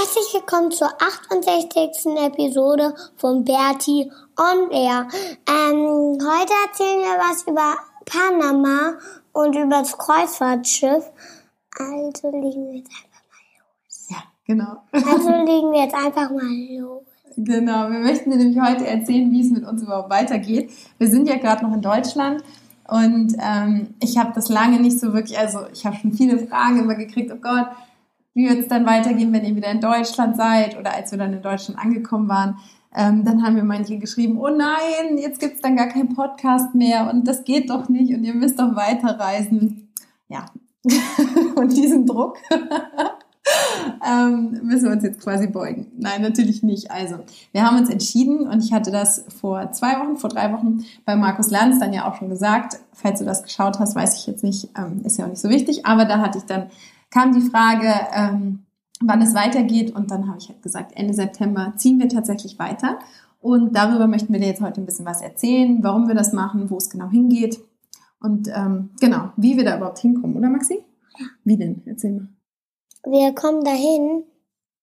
Herzlich willkommen zur 68. Episode von Bertie on Air. Ähm, heute erzählen wir was über Panama und über das Kreuzfahrtschiff. Also legen wir jetzt einfach mal los. Ja, genau. Also legen wir jetzt einfach mal los. Genau, wir möchten dir nämlich heute erzählen, wie es mit uns überhaupt weitergeht. Wir sind ja gerade noch in Deutschland und ähm, ich habe das lange nicht so wirklich, also ich habe schon viele Fragen immer gekriegt, oh Gott, wie wird es dann weitergehen, wenn ihr wieder in Deutschland seid oder als wir dann in Deutschland angekommen waren. Ähm, dann haben mir manche geschrieben, oh nein, jetzt gibt's dann gar keinen Podcast mehr und das geht doch nicht und ihr müsst doch weiterreisen. Ja, und diesen Druck ähm, müssen wir uns jetzt quasi beugen. Nein, natürlich nicht. Also, wir haben uns entschieden und ich hatte das vor zwei Wochen, vor drei Wochen bei Markus Lanz dann ja auch schon gesagt. Falls du das geschaut hast, weiß ich jetzt nicht, ähm, ist ja auch nicht so wichtig, aber da hatte ich dann kam die Frage, ähm, wann es weitergeht. Und dann habe ich halt gesagt, Ende September ziehen wir tatsächlich weiter. Und darüber möchten wir dir jetzt heute ein bisschen was erzählen, warum wir das machen, wo es genau hingeht und ähm, genau, wie wir da überhaupt hinkommen, oder Maxi? Ja. Wie denn? Erzähl mal. Wir kommen dahin,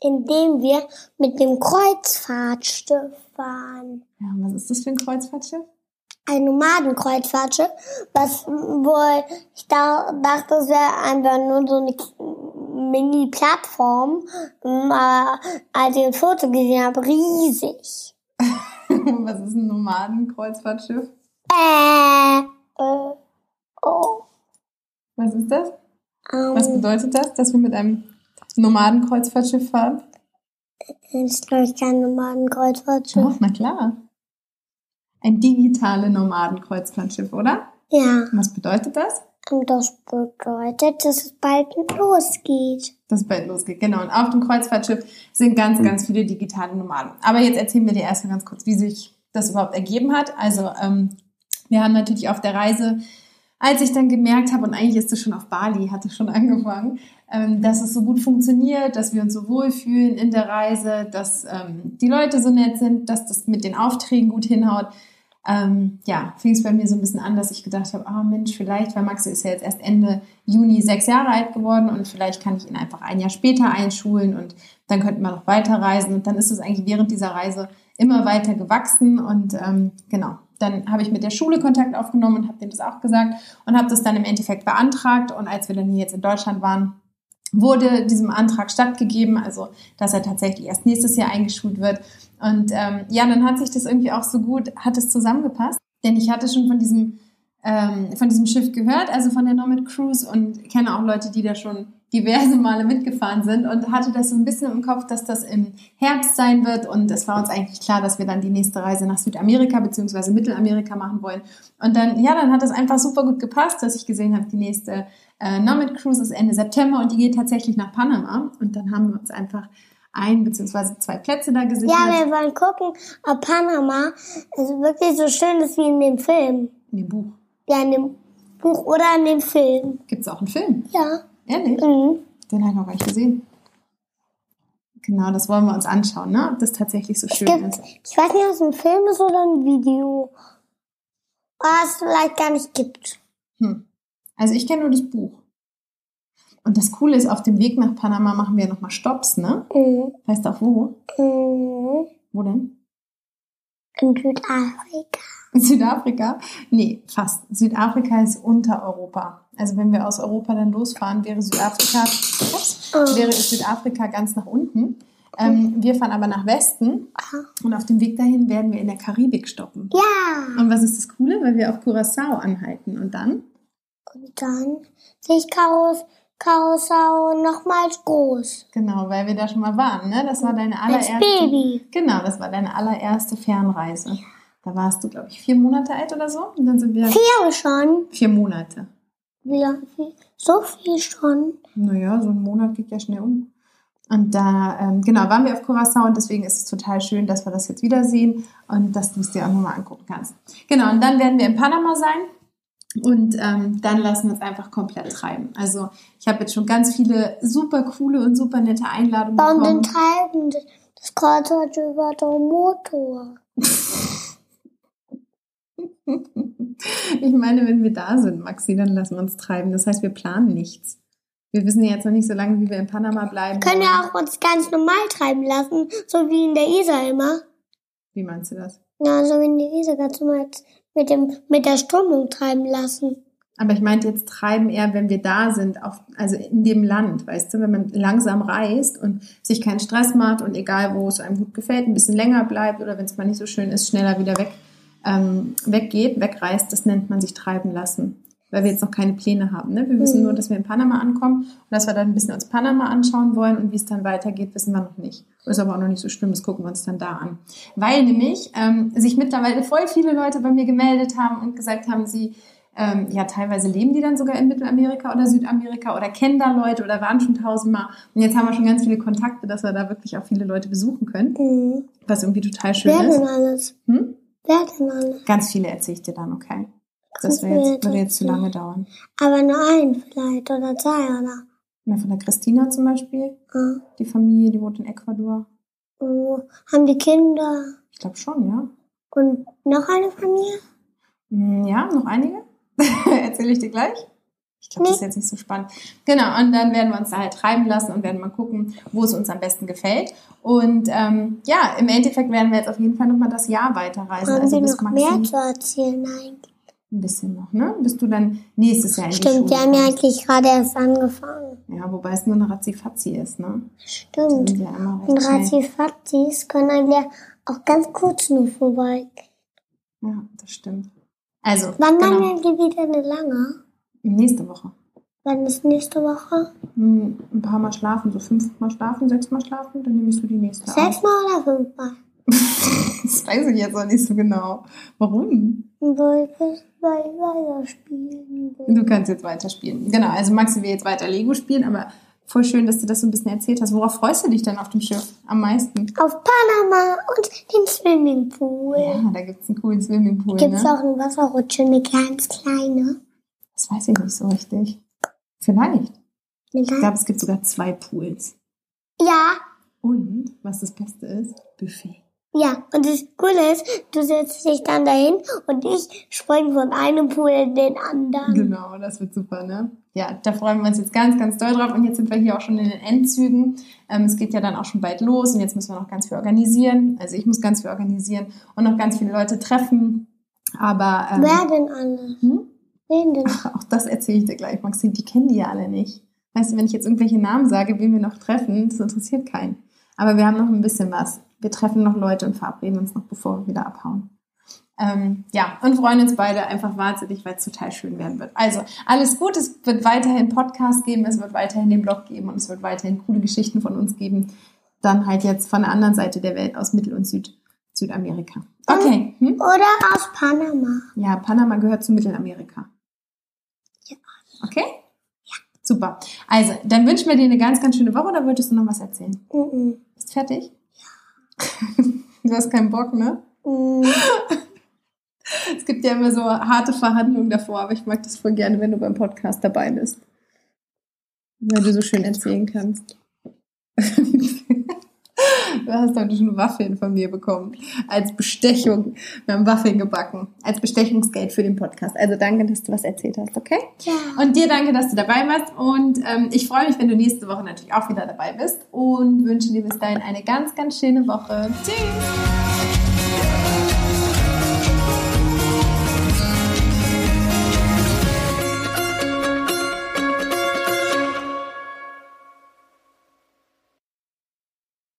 indem wir mit dem Kreuzfahrtschiff fahren. Ja, was ist das für ein Kreuzfahrtschiff? Ein Nomadenkreuzfahrtschiff, was wohl, ich da, dachte, es wäre einfach nur so eine Mini-Plattform, aber als ich ein Foto gesehen habe, riesig. was ist ein Nomadenkreuzfahrtschiff? Äh, äh, oh. Was ist das? Um, was bedeutet das, dass wir mit einem Nomadenkreuzfahrtschiff fahren? Das ist, glaube ich, kein Nomadenkreuzfahrtschiff. Doch, na klar. Ein digitale Nomadenkreuzfahrtschiff, oder? Ja. Was bedeutet das? Das bedeutet, dass es bald losgeht. Dass es bald losgeht, genau. Und auf dem Kreuzfahrtschiff sind ganz, ganz viele digitale Nomaden. Aber jetzt erzählen wir dir erstmal ganz kurz, wie sich das überhaupt ergeben hat. Also ähm, wir haben natürlich auf der Reise, als ich dann gemerkt habe, und eigentlich ist es schon auf Bali, hatte schon angefangen, ähm, dass es so gut funktioniert, dass wir uns so wohlfühlen in der Reise, dass ähm, die Leute so nett sind, dass das mit den Aufträgen gut hinhaut, ähm, ja, fing es bei mir so ein bisschen an, dass ich gedacht habe, ah oh Mensch, vielleicht, weil Maxi ist ja jetzt erst Ende Juni sechs Jahre alt geworden und vielleicht kann ich ihn einfach ein Jahr später einschulen und dann könnten wir noch weiter reisen. Und dann ist es eigentlich während dieser Reise immer weiter gewachsen und ähm, genau. Dann habe ich mit der Schule Kontakt aufgenommen und habe denen das auch gesagt und habe das dann im Endeffekt beantragt. Und als wir dann hier jetzt in Deutschland waren, wurde diesem Antrag stattgegeben, also dass er tatsächlich erst nächstes Jahr eingeschult wird. Und ähm, ja, dann hat sich das irgendwie auch so gut, hat es zusammengepasst. Denn ich hatte schon von diesem, ähm, von diesem Schiff gehört, also von der Nomad Cruise und kenne auch Leute, die da schon diverse Male mitgefahren sind und hatte das so ein bisschen im Kopf, dass das im Herbst sein wird. Und es war uns eigentlich klar, dass wir dann die nächste Reise nach Südamerika beziehungsweise Mittelamerika machen wollen. Und dann, ja, dann hat es einfach super gut gepasst, dass ich gesehen habe, die nächste äh, Nomad Cruise ist Ende September und die geht tatsächlich nach Panama. Und dann haben wir uns einfach ein beziehungsweise zwei Plätze da gesichert. Ja, wir wollen gucken, ob Panama also wirklich so schön ist wie in dem Film. In dem Buch. Ja, in dem Buch oder in dem Film. Gibt es auch einen Film? Ja. Ehrlich? Mhm. Den habe ich noch gar nicht gesehen. Genau, das wollen wir uns anschauen, ne? Ob das tatsächlich so schön gibt, ist. Ich weiß nicht, ob es ein Film ist oder ein Video. Was es vielleicht gar nicht gibt. Hm. Also ich kenne nur das Buch. Und das Coole ist, auf dem Weg nach Panama machen wir nochmal Stops, ne? Mhm. Weißt du auch wo? Mhm. Wo denn? In Südafrika. In Südafrika? Nee, fast. Südafrika ist unter Europa. Also wenn wir aus Europa dann losfahren, wäre Südafrika, ups, Oh. wäre Südafrika ganz nach unten. Ähm, wir fahren aber nach Westen Aha. und auf dem Weg dahin werden wir in der Karibik stoppen. Ja. Und was ist das Coole? Weil wir auf Curacao anhalten und dann Und dann sehe ich Karos, Karossau nochmals groß. Genau, weil wir da schon mal waren, ne? Das war deine Als allererste. Baby. Genau, das war deine allererste Fernreise. Da warst du, glaube ich, vier Monate alt oder so. Und dann sind wir Vier schon. vier Monate. Wie lange? So viel schon. Naja, so ein Monat geht ja schnell um. Und da, ähm, genau, waren wir auf Curacao und deswegen ist es total schön, dass wir das jetzt wiedersehen und dass du es dir auch nochmal angucken kannst. Genau, und dann werden wir in Panama sein und ähm, dann lassen wir uns einfach komplett treiben. Also ich habe jetzt schon ganz viele super coole und super nette Einladungen den bekommen. Treiben. Das Kreuzfahrt über den Motor. Ich meine, wenn wir da sind, Maxi, dann lassen wir uns treiben. Das heißt, wir planen nichts. Wir wissen ja jetzt noch nicht so lange, wie wir in Panama bleiben. Können ja auch uns ganz normal treiben lassen, so wie in der Isar immer. Wie meinst du das? Ja, so wie in der Isar ganz normal mit, dem, mit der Strömung treiben lassen. Aber ich meinte jetzt treiben eher, wenn wir da sind, auf, also in dem Land, weißt du, wenn man langsam reist und sich keinen Stress macht und egal, wo es einem gut gefällt, ein bisschen länger bleibt oder wenn es mal nicht so schön ist, schneller wieder weg, ähm, weggeht, wegreist, das nennt man sich treiben lassen. Weil wir jetzt noch keine Pläne haben. Ne? Wir wissen Mhm. nur, dass wir in Panama ankommen und dass wir dann ein bisschen uns Panama anschauen wollen und wie es dann weitergeht, wissen wir noch nicht. Ist aber auch noch nicht so schlimm, das gucken wir uns dann da an. Weil nämlich ähm, sich mittlerweile voll viele Leute bei mir gemeldet haben und gesagt haben, sie ähm, ja, teilweise leben die dann sogar in Mittelamerika oder Südamerika oder kennen da Leute oder waren schon tausendmal. Und jetzt haben wir schon ganz viele Kontakte, dass wir da wirklich auch viele Leute besuchen können, Mhm. was irgendwie total schön Wer ist. denn alles? Hm? Wer denn alles? Ganz viele erzähle ich dir dann, okay? Das mir jetzt, würde jetzt zu lange dauern. Aber nur einen vielleicht oder zwei oder? Von der Christina zum Beispiel, Ja. die Familie, die wohnt in Ecuador. Und haben die Kinder Ich glaube schon, ja. und noch eine Familie? Hm, Ja, noch einige. Erzähle ich dir gleich. Ich glaube, das ist Nee. jetzt nicht so spannend. Genau, und dann werden wir uns da halt treiben lassen und werden mal gucken, wo es uns am besten gefällt. Und ähm, ja, im Endeffekt werden wir jetzt auf jeden Fall nochmal das Jahr weiterreisen. Haben also wir noch mehr Maxi zu erzählen eigentlich? Ein bisschen noch, ne? Bis du dann nächstes Jahr in die Stimmt, Schule wir haben ja eigentlich gerade erst angefangen. Ja, wobei es nur eine Ratzi-Fatzi ist, ne? Die Stimmt. ja Und. Razzifazis können eigentlich auch ganz kurz nur vorbei. Ja, das stimmt. Also, Wann genau, machen wir wieder eine lange? nächste Woche. Wann ist nächste Woche? Hm, Ein paar Mal schlafen, so fünfmal schlafen, sechsmal schlafen, dann nehme ich so die nächste. Sechsmal oder fünfmal? Das weiß ich jetzt auch nicht so genau. Warum? Weil ich weiterspielen will. Du kannst jetzt weiterspielen. Genau, also Maxi will jetzt weiter Lego spielen, aber voll schön, dass du das so ein bisschen erzählt hast. Worauf freust du dich denn auf dem Schiff am meisten? Auf Panama und den Swimmingpool. Ja, da gibt's einen coolen Swimmingpool, Gibt es ne? auch eine Wasserrutsche, eine ganz kleine? Das weiß ich nicht so richtig. Vielleicht. Ich glaube, es gibt sogar zwei Pools. Ja, Und, was das Beste ist, Buffet. Ja. Und das Coole ist, du setzt dich dann dahin und ich springe von einem Pool in den anderen. Genau, das wird super, ne? Ja, da freuen wir uns jetzt ganz, ganz doll drauf. Und jetzt sind wir hier auch schon in den Endzügen. Ähm, es geht ja dann auch schon bald los und jetzt müssen wir noch ganz viel organisieren. Also ich muss ganz viel organisieren und noch ganz viele Leute treffen. Aber ähm, Wer denn alle? hm? Wen denn? auch das erzähle ich dir gleich, Maxi. Die kennen die ja alle nicht. Weißt du, wenn ich jetzt irgendwelche Namen sage, wen wir noch treffen, das interessiert keinen. Aber wir haben noch ein bisschen was. Wir treffen noch Leute und verabreden uns noch, bevor wir wieder abhauen. Ähm, ja, und freuen uns beide einfach wahnsinnig, weil es total schön werden wird. Also, alles gut. Es wird weiterhin Podcast geben, es wird weiterhin den Blog geben und es wird weiterhin coole Geschichten von uns geben. Dann halt jetzt von der anderen Seite der Welt, aus Mittel- und Süd Südamerika. Okay. Hm? Oder aus Panama. Ja, Panama gehört zu Mittelamerika. Ja. Okay? Ja. Super. Also, dann wünschen wir dir eine ganz, ganz schöne Woche oder wolltest du noch was erzählen? Mhm. Bist fertig? Du hast keinen Bock, ne? Mhm. Es gibt ja immer so harte Verhandlungen davor, aber ich mag das voll gerne, wenn du beim Podcast dabei bist. Weil du so schön erzählen kannst. Du hast heute schon Waffeln von mir bekommen. Als Bestechung. Wir haben Waffeln gebacken. Als Bestechungsgeld für den Podcast. Also danke, dass du was erzählt hast, okay? Ja. Und dir danke, dass du dabei warst. Und ähm, ich freue mich, wenn du nächste Woche natürlich auch wieder dabei bist. Und wünsche dir bis dahin eine ganz, ganz schöne Woche. Tschüss!